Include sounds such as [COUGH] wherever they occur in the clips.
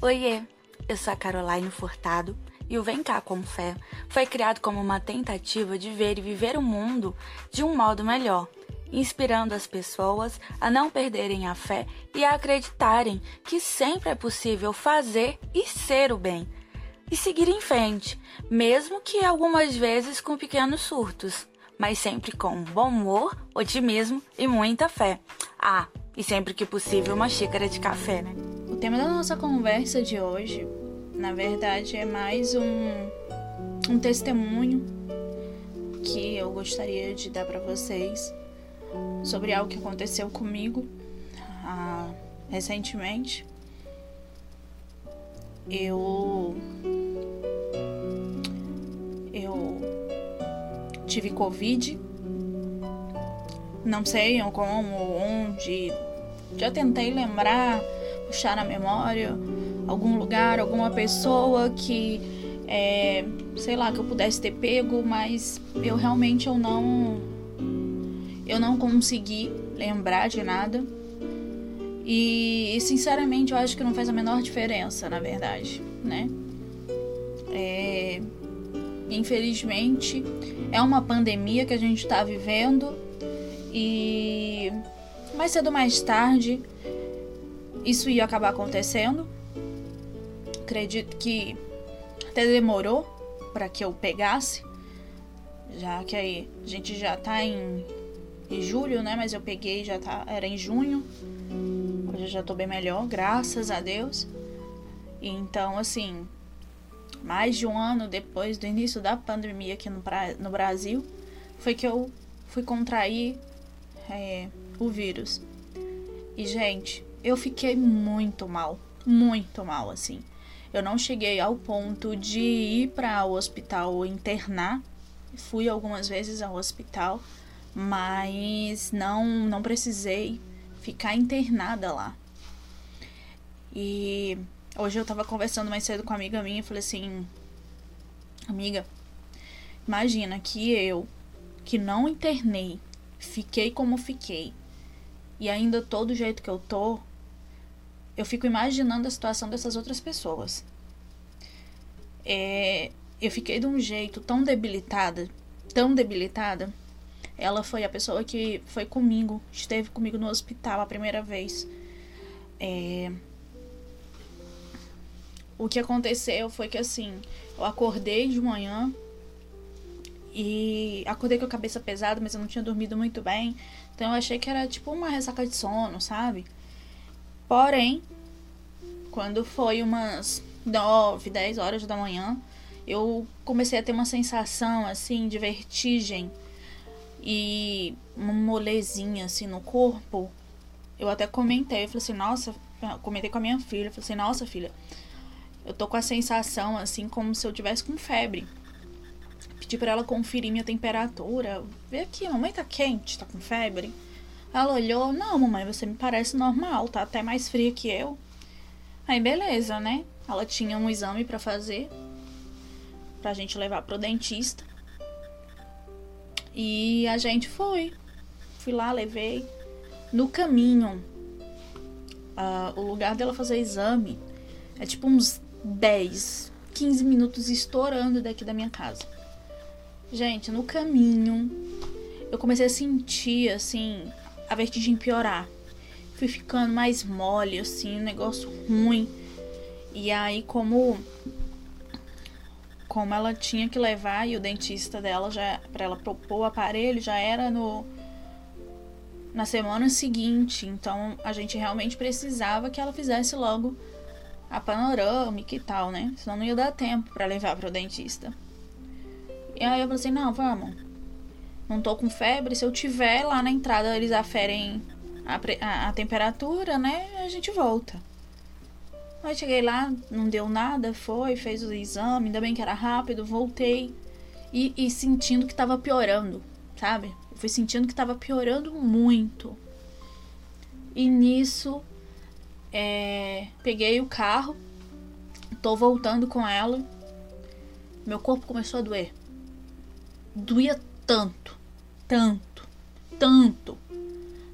Oiê, eu sou a Caroline Furtado e o Vem Cá com Fé foi criado como uma tentativa de ver e viver o mundo de um modo melhor, inspirando as pessoas a não perderem a fé e a acreditarem que sempre é possível fazer e ser o bem e seguir em frente, mesmo que algumas vezes com pequenos surtos, mas sempre com bom humor, otimismo e muita fé. Ah, e sempre que possível uma xícara de café, né? Tema da nossa conversa de hoje, na verdade, é mais um, um testemunho que eu gostaria de dar para vocês sobre algo que aconteceu comigo ah, recentemente. Eu eu tive Covid. Não sei como, onde. Já tentei lembrar, puxar na memória algum lugar, alguma pessoa que, é, sei lá, que eu pudesse ter pego, mas eu realmente eu não, eu não consegui lembrar de nada. E, sinceramente eu acho que não faz a menor diferença, na verdade, né? É, infelizmente é uma pandemia que a gente está vivendo e mais cedo ou mais tarde isso ia acabar acontecendo. Acredito que até demorou para que eu pegasse, já que aí a gente já tá em, em julho, né? Mas eu peguei já tá era em junho. Hoje eu já tô bem melhor, graças a Deus. Então, assim, mais de um ano depois do início da pandemia aqui no, no Brasil, foi que eu fui contrair é, o vírus. E, gente, eu fiquei muito mal. Muito mal, assim. Eu não cheguei ao ponto de ir para o hospital internar. Fui algumas vezes ao hospital, mas não, não precisei ficar internada lá. E hoje eu tava conversando mais cedo com uma amiga minha e falei assim: Amiga, imagina que eu, que não internei, fiquei como fiquei, e ainda tô do jeito que eu tô, eu fico imaginando a situação dessas outras pessoas. É, eu fiquei de um jeito tão debilitada, tão debilitada. Ela foi a pessoa que foi comigo, esteve comigo no hospital a primeira vez. É, o que aconteceu foi que assim, eu acordei de manhã e acordei com a cabeça pesada, mas eu não tinha dormido muito bem. Então eu achei que era tipo uma ressaca de sono, sabe? Porém, quando foi umas 9, 10 horas da manhã, eu comecei a ter uma sensação assim de vertigem e uma molezinha assim no corpo. Eu até comentei, eu falei assim, nossa, comentei com a minha filha, eu falei assim, nossa filha, eu tô com a sensação assim como se eu tivesse com febre. Pedi para ela conferir minha temperatura. Vê aqui, mamãe tá quente, tá com febre. Ela olhou, não, mamãe, você me parece normal, tá até mais fria que eu. Aí beleza, né? Ela tinha um exame para fazer pra gente levar pro dentista. E a gente foi. Fui lá, levei. No caminho, uh, o lugar dela fazer exame é tipo uns 10, 15 minutos estourando daqui da minha casa. Gente, no caminho, eu comecei a sentir, assim, a vertigem piorar. Fui ficando mais mole, assim, um negócio ruim. E aí, como como ela tinha que levar e o dentista dela já para ela propor o aparelho já era no na semana seguinte, então a gente realmente precisava que ela fizesse logo a panorâmica e tal, né? Senão não ia dar tempo para levar pro dentista. E aí eu falei assim, não, vamos. Não tô com febre, se eu tiver lá na entrada eles aferem a, a, a temperatura, né? A gente volta. Aí cheguei lá, não deu nada, foi, fez o exame, ainda bem que era rápido, voltei. E, e sentindo que tava piorando, sabe? Eu fui sentindo que tava piorando muito. E nisso é, peguei o carro, tô voltando com ela. Meu corpo começou a doer. Doía tanto, tanto, tanto.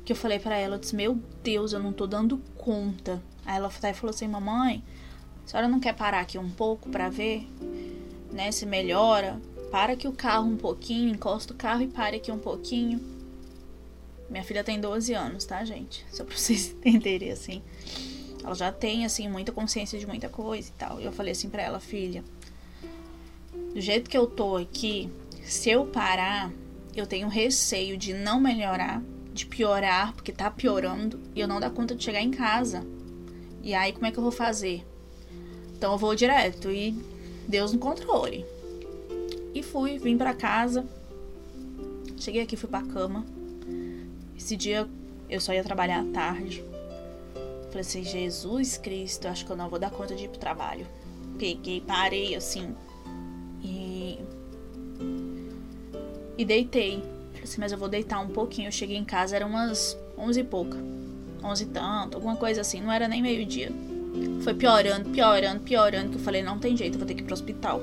Que eu falei para ela, eu disse, meu Deus, eu não tô dando conta. Aí ela falou assim, mamãe, A senhora não quer parar aqui um pouco para ver, né, se melhora? Para aqui o carro um pouquinho, encosta o carro e pare aqui um pouquinho. Minha filha tem 12 anos, tá, gente? Só pra vocês [LAUGHS] entenderem assim. Ela já tem, assim, muita consciência de muita coisa e tal. Eu falei assim pra ela, filha, do jeito que eu tô aqui, se eu parar, eu tenho receio de não melhorar, de piorar, porque tá piorando, e eu não dar conta de chegar em casa. E aí, como é que eu vou fazer? Então eu vou direto e Deus no controle. E fui, vim para casa. Cheguei aqui, fui pra cama. Esse dia eu só ia trabalhar à tarde. Falei assim, Jesus Cristo, acho que eu não vou dar conta de ir pro trabalho. Peguei, parei assim. E deitei. Falei assim, mas eu vou deitar um pouquinho. Eu cheguei em casa, eram umas onze e pouca. Onze e tanto, alguma coisa assim. Não era nem meio-dia. Foi piorando, piorando, piorando. Que eu falei, não tem jeito, eu vou ter que ir pro hospital.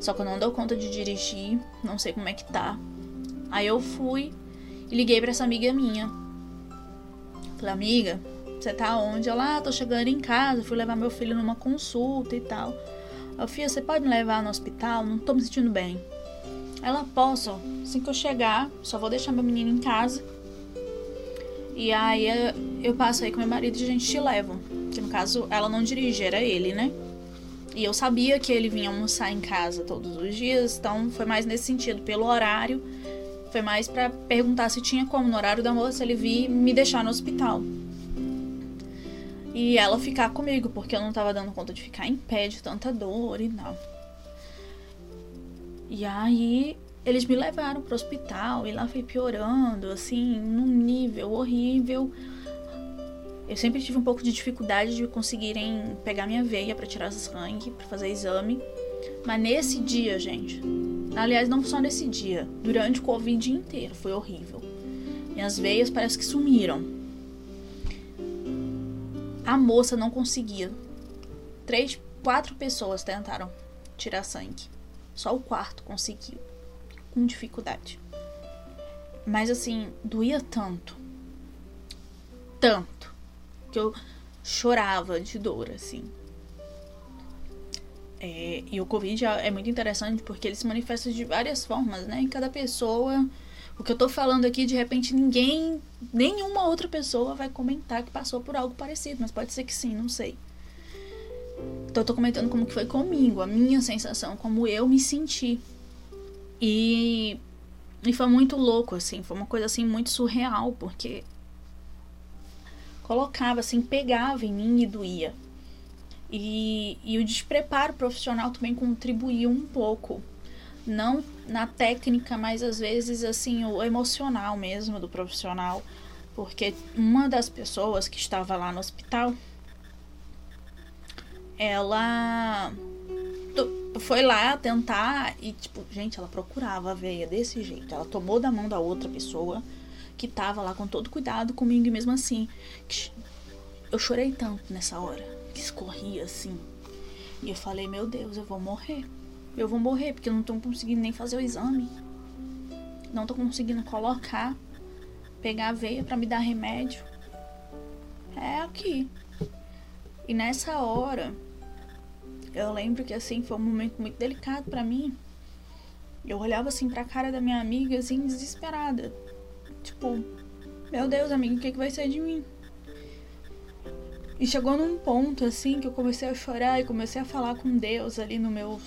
Só que eu não dou conta de dirigir. Não sei como é que tá. Aí eu fui e liguei para essa amiga minha. Falei, amiga, você tá onde? Ela, ah, tô chegando em casa, fui levar meu filho numa consulta e tal. Eu, filha, você pode me levar no hospital? Não tô me sentindo bem. Ela, posso. Assim que eu chegar, só vou deixar meu menino em casa. E aí eu passo aí com meu marido e a gente te leva. Que no caso, ela não dirige, era ele, né? E eu sabia que ele vinha almoçar em casa todos os dias, então foi mais nesse sentido, pelo horário. Foi mais para perguntar se tinha como, no horário da moça, ele vir me deixar no hospital e ela ficar comigo, porque eu não tava dando conta de ficar em pé de tanta dor e tal. E aí eles me levaram pro hospital e lá foi piorando, assim, num nível horrível. Eu sempre tive um pouco de dificuldade de conseguirem pegar minha veia para tirar sangue, para fazer exame. Mas nesse dia, gente, aliás, não só nesse dia, durante o Covid inteiro, foi horrível. Minhas veias parece que sumiram. A moça não conseguia. Três, quatro pessoas tentaram tirar sangue. Só o quarto conseguiu. Com dificuldade. Mas assim, doía tanto. Tanto. Que eu chorava de dor, assim. É, e o Covid é muito interessante porque ele se manifesta de várias formas, né? Em cada pessoa o que eu tô falando aqui, de repente, ninguém, nenhuma outra pessoa vai comentar que passou por algo parecido, mas pode ser que sim, não sei. Então eu tô comentando como que foi comigo, a minha sensação, como eu me senti. E, e foi muito louco, assim, foi uma coisa assim muito surreal, porque colocava assim, pegava em mim e doía. E, e o despreparo profissional também contribuiu um pouco não na técnica, mas às vezes assim o emocional mesmo do profissional, porque uma das pessoas que estava lá no hospital, ela foi lá tentar e tipo, gente, ela procurava a veia desse jeito. Ela tomou da mão da outra pessoa que tava lá com todo cuidado comigo e mesmo assim, eu chorei tanto nessa hora, que escorria assim. E eu falei, meu Deus, eu vou morrer eu vou morrer porque eu não tô conseguindo nem fazer o exame. Não tô conseguindo colocar, pegar a veia para me dar remédio. É aqui. E nessa hora, eu lembro que assim foi um momento muito delicado para mim. Eu olhava assim pra cara da minha amiga, assim, desesperada. Tipo, meu Deus, amiga, o que, que vai ser de mim? E chegou num ponto, assim, que eu comecei a chorar e comecei a falar com Deus ali no meu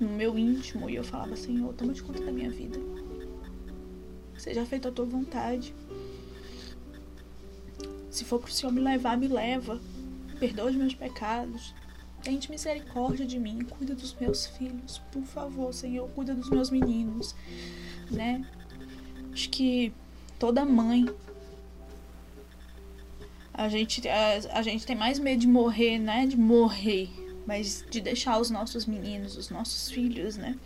no meu íntimo e eu falava, Senhor, toma de conta da minha vida. Seja feita a tua vontade. Se for pro Senhor me levar, me leva. Perdoa os meus pecados. Tente misericórdia de mim. Cuida dos meus filhos. Por favor, Senhor, cuida dos meus meninos. Né? Acho que toda mãe. A gente, a, a gente tem mais medo de morrer, né? De morrer mas de deixar os nossos meninos, os nossos filhos, né?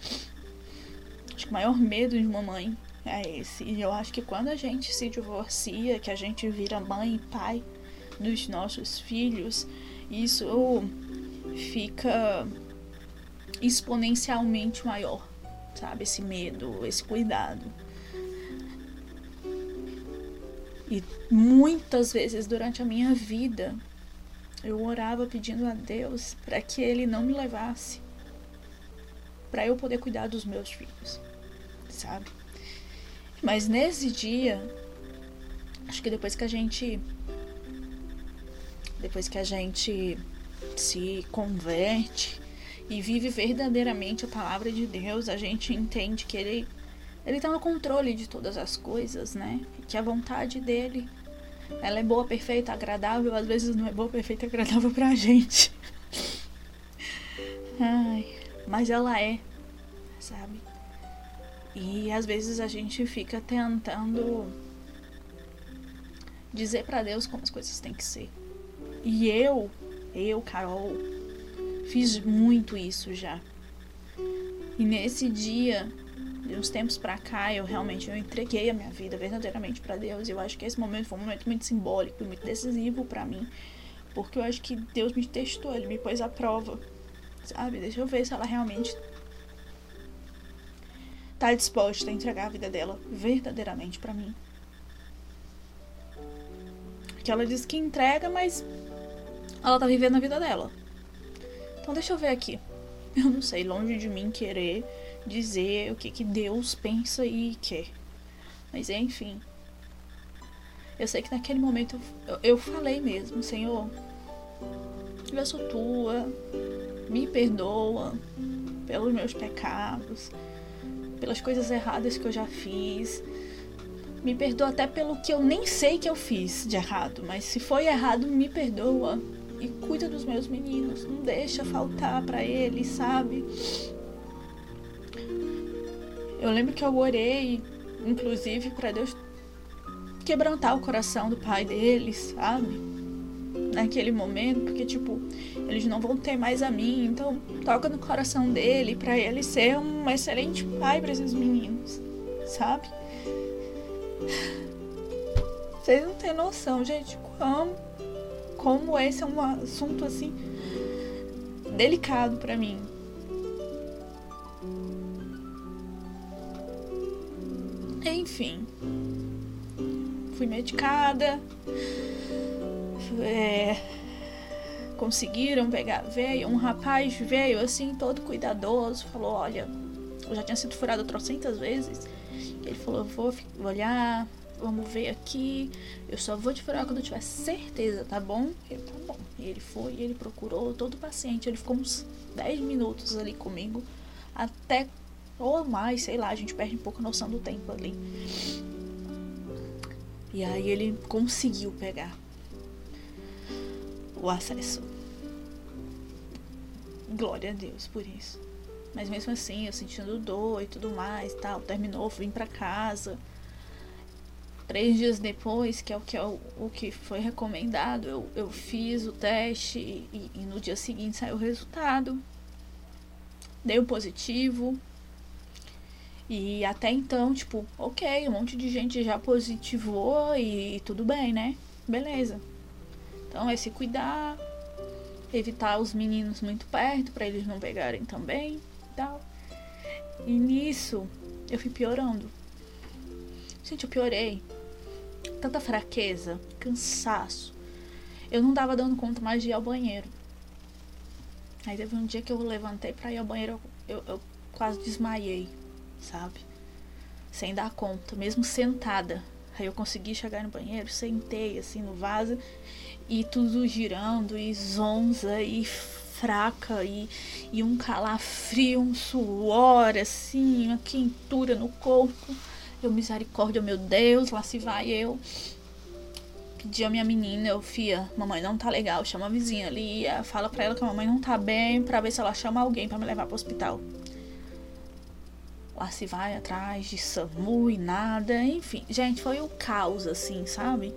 Acho que o maior medo de uma mãe é esse. E eu acho que quando a gente se divorcia, que a gente vira mãe e pai dos nossos filhos, isso fica exponencialmente maior, sabe? Esse medo, esse cuidado. E muitas vezes durante a minha vida eu orava pedindo a Deus para que Ele não me levasse, para eu poder cuidar dos meus filhos, sabe? Mas nesse dia, acho que depois que a gente. Depois que a gente se converte e vive verdadeiramente a palavra de Deus, a gente entende que Ele ele tá no controle de todas as coisas, né? Que a vontade dele, ela é boa, perfeita, agradável, às vezes não é boa, perfeita, agradável pra gente. [LAUGHS] Ai, mas ela é, sabe? E às vezes a gente fica tentando dizer para Deus como as coisas têm que ser. E eu, eu, Carol, fiz muito isso já. E nesse dia de uns tempos para cá, eu realmente eu entreguei a minha vida verdadeiramente para Deus. E eu acho que esse momento foi um momento muito simbólico e muito decisivo para mim, porque eu acho que Deus me testou, ele me pôs à prova. Sabe? Deixa eu ver se ela realmente tá disposta a entregar a vida dela verdadeiramente para mim. Que ela diz que entrega, mas ela tá vivendo a vida dela. Então deixa eu ver aqui. [LAUGHS] Eu não sei, longe de mim querer dizer o que, que Deus pensa e quer. Mas enfim. Eu sei que naquele momento eu, eu falei mesmo, Senhor, eu sou tua, me perdoa pelos meus pecados, pelas coisas erradas que eu já fiz. Me perdoa até pelo que eu nem sei que eu fiz de errado, mas se foi errado, me perdoa e cuida dos meus meninos, não deixa faltar para eles, sabe? Eu lembro que eu orei, inclusive, para Deus quebrantar o coração do pai deles, sabe? Naquele momento, porque, tipo, eles não vão ter mais a mim, então toca no coração dele para ele ser um excelente pai para esses meninos, sabe? Vocês não têm noção, gente, como, como esse é um assunto assim delicado para mim, Enfim. Fui medicada. É, conseguiram pegar. Veio um rapaz, veio assim, todo cuidadoso. Falou: Olha, eu já tinha sido furado trocentas vezes. Ele falou: Vou olhar, vamos ver aqui. Eu só vou te furar quando eu tiver certeza, tá bom? Tá bom. E ele foi, ele procurou todo o paciente. Ele ficou uns 10 minutos ali comigo. Até ou mais, sei lá, a gente perde um pouco a noção do tempo ali. E aí ele conseguiu pegar o acesso. Glória a Deus por isso. Mas mesmo assim, eu sentindo dor e tudo mais, tal, terminou, vim para casa. Três dias depois, que é o que, é o, o que foi recomendado, eu, eu fiz o teste e, e no dia seguinte saiu o resultado. Deu positivo, e até então, tipo, ok, um monte de gente já positivou e tudo bem, né? Beleza. Então é se cuidar, evitar os meninos muito perto para eles não pegarem também e tal. E nisso eu fui piorando. Gente, eu piorei. Tanta fraqueza, cansaço. Eu não dava dando conta mais de ir ao banheiro. Aí teve um dia que eu levantei pra ir ao banheiro, eu, eu quase desmaiei sabe? Sem dar conta, mesmo sentada. Aí eu consegui chegar no banheiro, sentei assim no vaso e tudo girando, e zonza, e fraca, e, e um calafrio, um suor, assim, uma quentura no corpo. Eu, misericórdia, meu Deus, lá se vai eu. Pedi a minha menina, eu, fia, mamãe não tá legal, chama a vizinha ali, fala pra ela que a mamãe não tá bem, pra ver se ela chama alguém para me levar pro hospital. Lá se vai atrás de SAMU e nada, enfim. Gente, foi o caos, assim, sabe?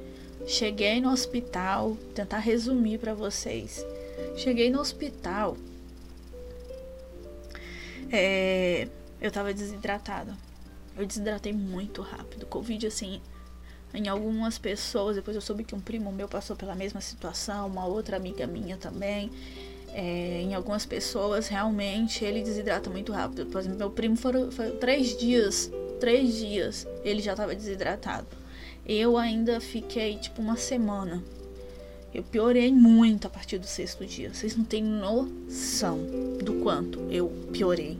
Cheguei no hospital, tentar resumir para vocês. Cheguei no hospital. É, eu tava desidratada. Eu desidratei muito rápido. Covid, assim, em algumas pessoas. Depois eu soube que um primo meu passou pela mesma situação, uma outra amiga minha também. É, em algumas pessoas, realmente, ele desidrata muito rápido. Por exemplo, meu primo foram, foram três dias, três dias, ele já estava desidratado. Eu ainda fiquei, tipo, uma semana. Eu piorei muito a partir do sexto dia. Vocês não têm noção do quanto eu piorei.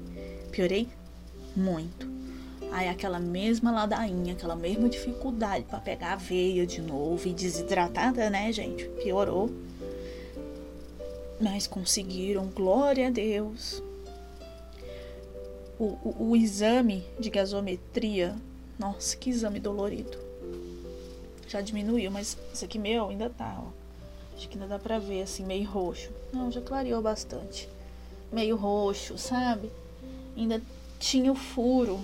Piorei muito. Aí aquela mesma ladainha, aquela mesma dificuldade para pegar a veia de novo e desidratada, né, gente? Piorou. Mas conseguiram, glória a Deus. O, o, o exame de gasometria, nossa, que exame dolorido. Já diminuiu, mas isso aqui meu ainda tá, ó. Acho que ainda dá pra ver, assim, meio roxo. Não, já clareou bastante. Meio roxo, sabe? Ainda tinha o furo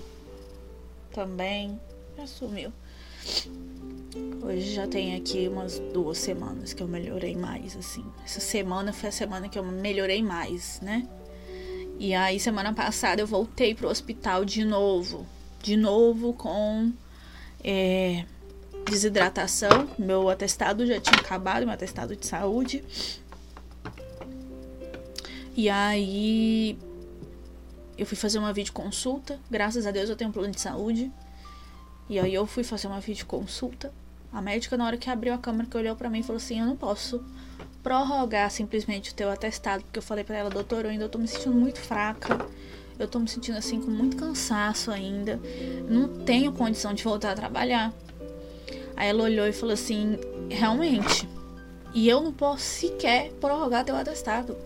também. Já sumiu. Hoje já tem aqui umas duas semanas que eu melhorei mais, assim. Essa semana foi a semana que eu melhorei mais, né? E aí, semana passada, eu voltei pro hospital de novo. De novo com é, desidratação. Meu atestado já tinha acabado, meu atestado de saúde. E aí eu fui fazer uma videoconsulta. Graças a Deus eu tenho um plano de saúde. E aí eu fui fazer uma videoconsulta. A médica, na hora que abriu a câmera, que olhou para mim, falou assim: Eu não posso prorrogar simplesmente o teu atestado. Porque eu falei para ela, doutor, eu ainda tô me sentindo muito fraca. Eu tô me sentindo assim com muito cansaço ainda. Não tenho condição de voltar a trabalhar. Aí ela olhou e falou assim: realmente. E eu não posso sequer prorrogar teu atestado.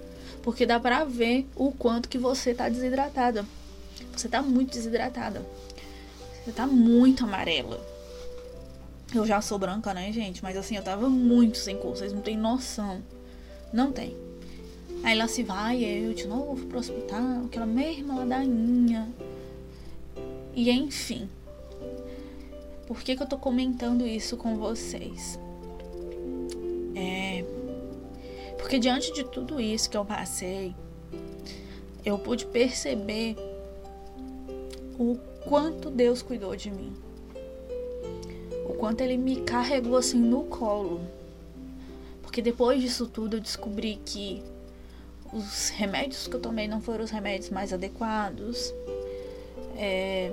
Porque dá pra ver o quanto que você tá desidratada. Você tá muito desidratada. Você tá muito amarela. Eu já sou branca, né, gente? Mas assim, eu tava muito sem cor. Vocês não têm noção. Não tem. Aí lá se vai, eu de novo pro hospital, aquela mesma ladainha. E enfim. Por que, que eu tô comentando isso com vocês? É. Porque diante de tudo isso que eu passei, eu pude perceber o quanto Deus cuidou de mim. O quanto Ele me carregou assim no colo. Porque depois disso tudo eu descobri que os remédios que eu tomei não foram os remédios mais adequados. É,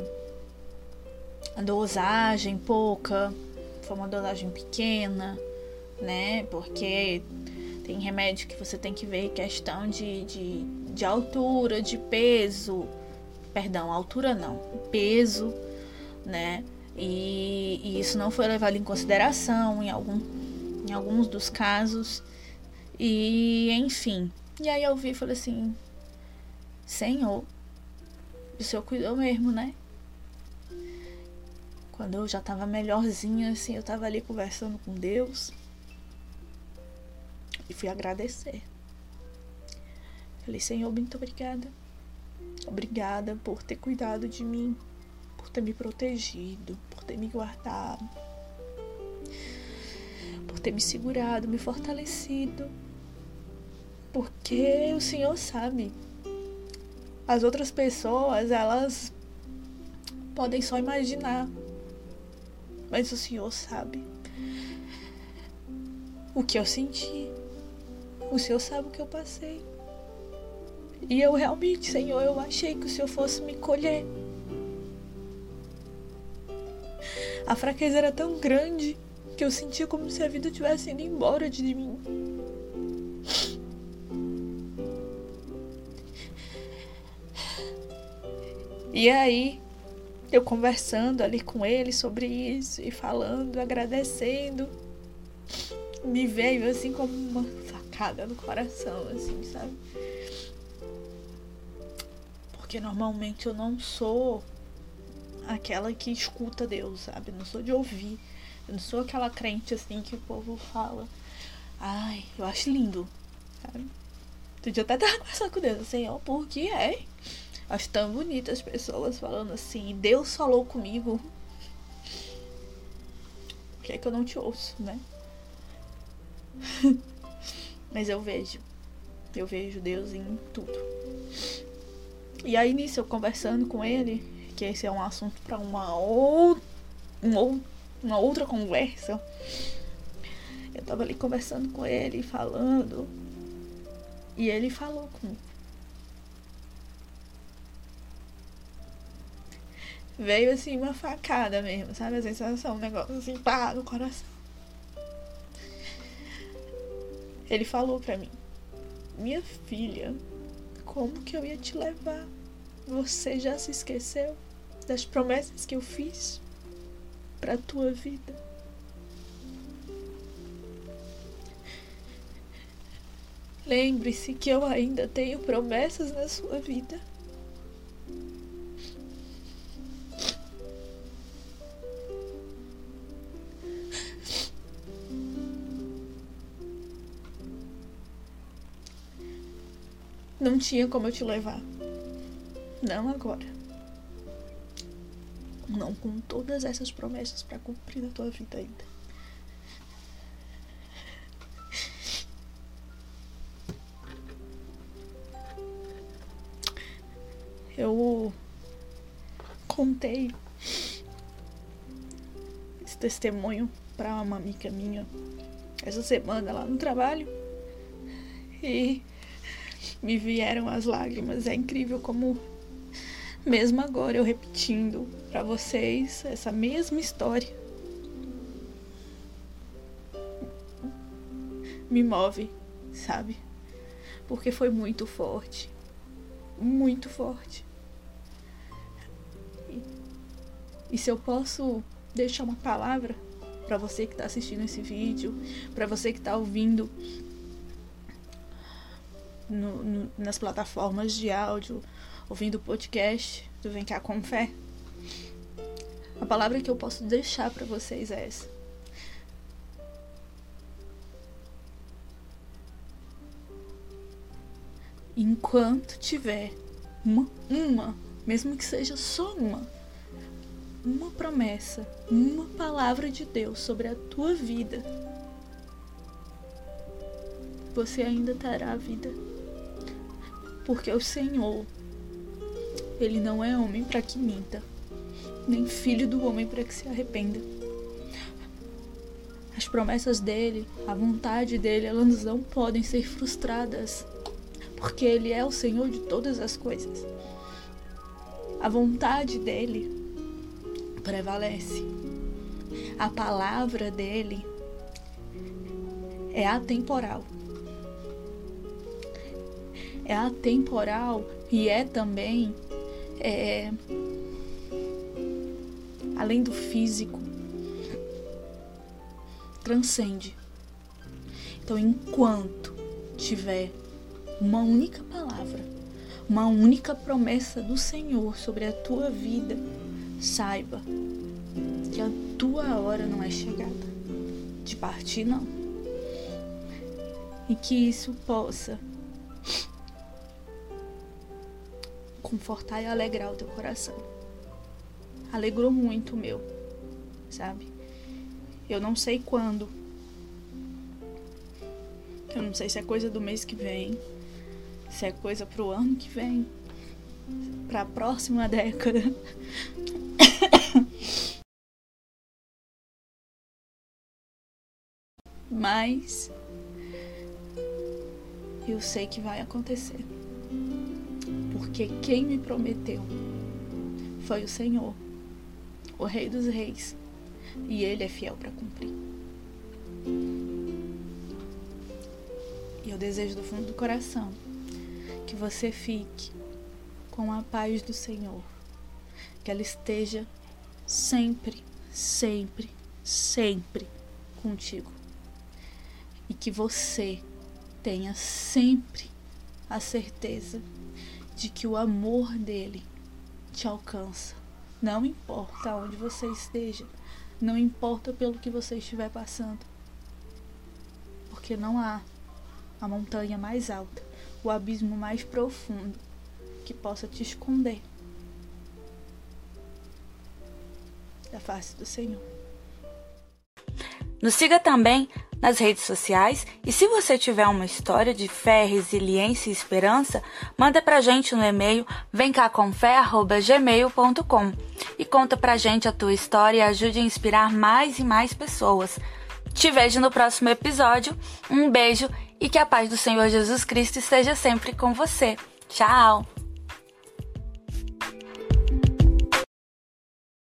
a dosagem pouca, foi uma dosagem pequena, né? Porque tem remédio que você tem que ver questão de, de, de altura, de peso. Perdão, altura não, peso, né? E, e isso não foi levado em consideração em, algum, em alguns dos casos. E enfim, e aí eu vi e falei assim: Senhor, o Senhor cuidou mesmo, né? Quando eu já tava melhorzinha, assim, eu tava ali conversando com Deus. E fui agradecer. Falei, Senhor, muito obrigada. Obrigada por ter cuidado de mim, por ter me protegido, por ter me guardado, por ter me segurado, me fortalecido porque o Senhor sabe. As outras pessoas, elas podem só imaginar. Mas o Senhor sabe o que eu senti. O Senhor sabe o que eu passei. E eu realmente, Senhor, eu achei que o Senhor fosse me colher. A fraqueza era tão grande que eu sentia como se a vida tivesse indo embora de mim. E aí, eu conversando ali com ele sobre isso e falando, agradecendo, me veio assim como uma facada no coração, assim, sabe? Porque normalmente eu não sou aquela que escuta Deus, sabe? Eu não sou de ouvir. Eu não sou aquela crente assim que o povo fala. Ai, eu acho lindo, sabe? Tu dia até tava [LAUGHS] conversando com Deus, assim, ó, por que é? Acho tão bonito as pessoas falando assim, Deus falou comigo. Por que é que eu não te ouço, né? [LAUGHS] Mas eu vejo. Eu vejo Deus em tudo. E aí nisso eu conversando com ele, que esse é um assunto para uma, ou... uma outra conversa. Eu tava ali conversando com ele, falando. E ele falou comigo. veio assim uma facada mesmo, sabe? A sensação, um negócio assim, pá, no coração. Ele falou para mim: Minha filha, como que eu ia te levar? Você já se esqueceu das promessas que eu fiz para tua vida? Lembre-se que eu ainda tenho promessas na sua vida. Não tinha como eu te levar. Não agora. Não com todas essas promessas para cumprir na tua vida ainda. Eu contei esse testemunho para uma amiga minha essa semana lá no trabalho e me vieram as lágrimas. É incrível como, mesmo agora, eu repetindo para vocês essa mesma história, me move, sabe? Porque foi muito forte. Muito forte. E, e se eu posso deixar uma palavra para você que está assistindo esse vídeo, para você que está ouvindo no, no, nas plataformas de áudio, ouvindo podcast do Vem Cá Com Fé, a palavra que eu posso deixar para vocês é essa. Enquanto tiver uma, uma, mesmo que seja só uma, uma promessa, uma palavra de Deus sobre a tua vida, você ainda terá a vida porque o Senhor, ele não é homem para que minta, nem filho do homem para que se arrependa. As promessas dele, a vontade dele, elas não podem ser frustradas, porque ele é o Senhor de todas as coisas. A vontade dele prevalece. A palavra dele é atemporal é atemporal e é também é, além do físico transcende. Então, enquanto tiver uma única palavra, uma única promessa do Senhor sobre a tua vida, saiba que a tua hora não é chegada de partir, não. E que isso possa confortar e alegrar o teu coração. Alegrou muito o meu, sabe? Eu não sei quando. Eu não sei se é coisa do mês que vem, se é coisa pro ano que vem, pra próxima década. Mas eu sei que vai acontecer porque quem me prometeu foi o Senhor, o Rei dos Reis, e Ele é fiel para cumprir. E eu desejo do fundo do coração que você fique com a paz do Senhor, que ela esteja sempre, sempre, sempre contigo. E que você tenha sempre a certeza de que o amor dele te alcança. Não importa onde você esteja, não importa pelo que você estiver passando. Porque não há a montanha mais alta, o abismo mais profundo que possa te esconder da face do Senhor. Nos siga também nas redes sociais e se você tiver uma história de fé, resiliência e esperança, manda pra gente no e-mail vemcacomfé@gmail.com e conta pra gente a tua história e ajude a inspirar mais e mais pessoas. Te vejo no próximo episódio. Um beijo e que a paz do Senhor Jesus Cristo esteja sempre com você. Tchau!